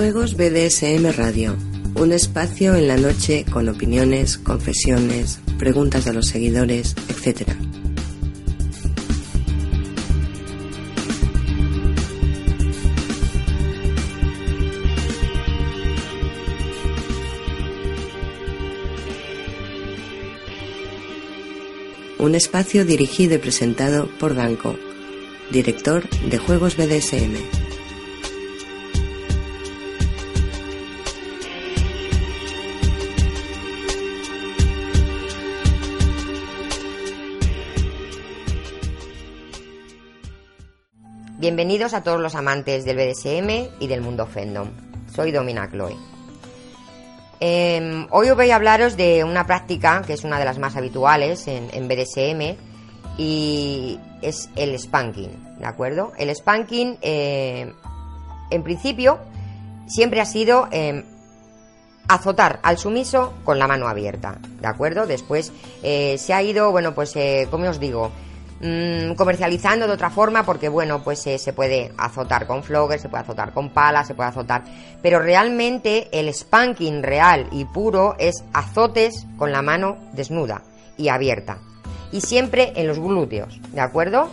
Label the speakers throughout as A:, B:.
A: Juegos BDSM Radio, un espacio en la noche con opiniones, confesiones, preguntas de los seguidores, etc. Un espacio dirigido y presentado por Danco, director de Juegos BDSM.
B: Bienvenidos a todos los amantes del BDSM y del mundo fandom. Soy Domina Chloe. Em, hoy os voy a hablaros de una práctica que es una de las más habituales en, BDSM y es el spanking, ¿de acuerdo? El spanking, eh, en principio, siempre ha sido em, azotar al sumiso con la mano abierta, ¿de acuerdo? Después eh, se ha ido, bueno, pues, eh, como os digo, Mm, comercializando de otra forma porque bueno pues eh, se puede azotar con flogger, se puede azotar con palas, se puede azotar. Pero realmente el spanking real y puro es azotes con la mano desnuda y abierta. Y siempre en los glúteos de acuerdo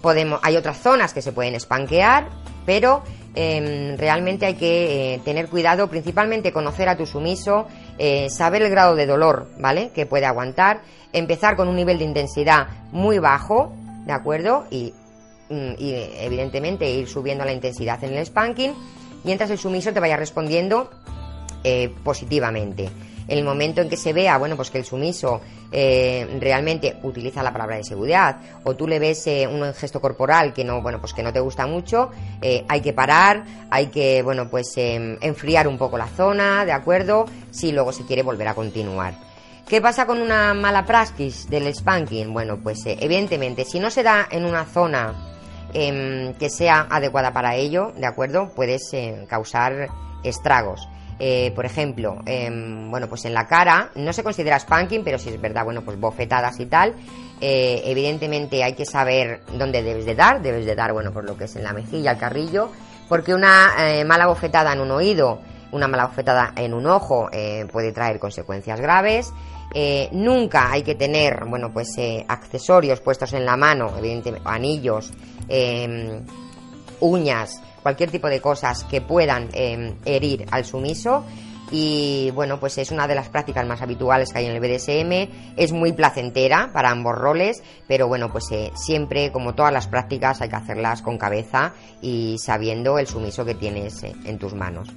B: podemos hay otras zonas que se pueden spanquear pero em, realmente hay que eh, tener cuidado principalmente conocer a tu sumiso eh, saber el grado de dolor vale que puede aguantar empezar con un nivel de intensidad muy bajo, ¿de acuerdo? Y, mm, evidentemente ir subiendo la intensidad en el spanking mientras el sumiso te vaya respondiendo eh, positivamente. El momento en que se vea, bueno, pues que el sumiso eh, realmente utiliza la palabra de seguridad o tú le ves eh, un gesto corporal que no, bueno, pues que no te gusta mucho, hay que parar, hay que, bueno, pues enfriar un poco la zona, ¿de acuerdo? Si luego se quiere volver a continuar. ¿Qué pasa con una mala praxis del spanking? Bueno, pues eh, evidentemente, si no se da en una zona em, que sea adecuada para ello, ¿de acuerdo? Puedes eh, causar estragos. Eh, por ejemplo, em, bueno, pues en la cara no se considera spanking, pero si es verdad, bueno, pues bofetadas y tal. evidentemente hay que saber dónde debes de dar, debes de dar, bueno, por lo que es en la mejilla, el carrillo, porque una mala bofetada en un oído, una mala bofetada en un ojo puede traer consecuencias graves. Eh, nunca hay que tener, bueno, pues eh, accesorios puestos en la mano, evidentemente, anillos, em, uñas, cualquier tipo de cosas que puedan em, herir al sumiso. Y bueno, pues es una de las prácticas más habituales que hay en el BDSM. Es muy placentera para ambos roles, pero bueno, pues eh, siempre, como todas las prácticas, hay que hacerlas con cabeza y sabiendo el sumiso que tienes en tus manos.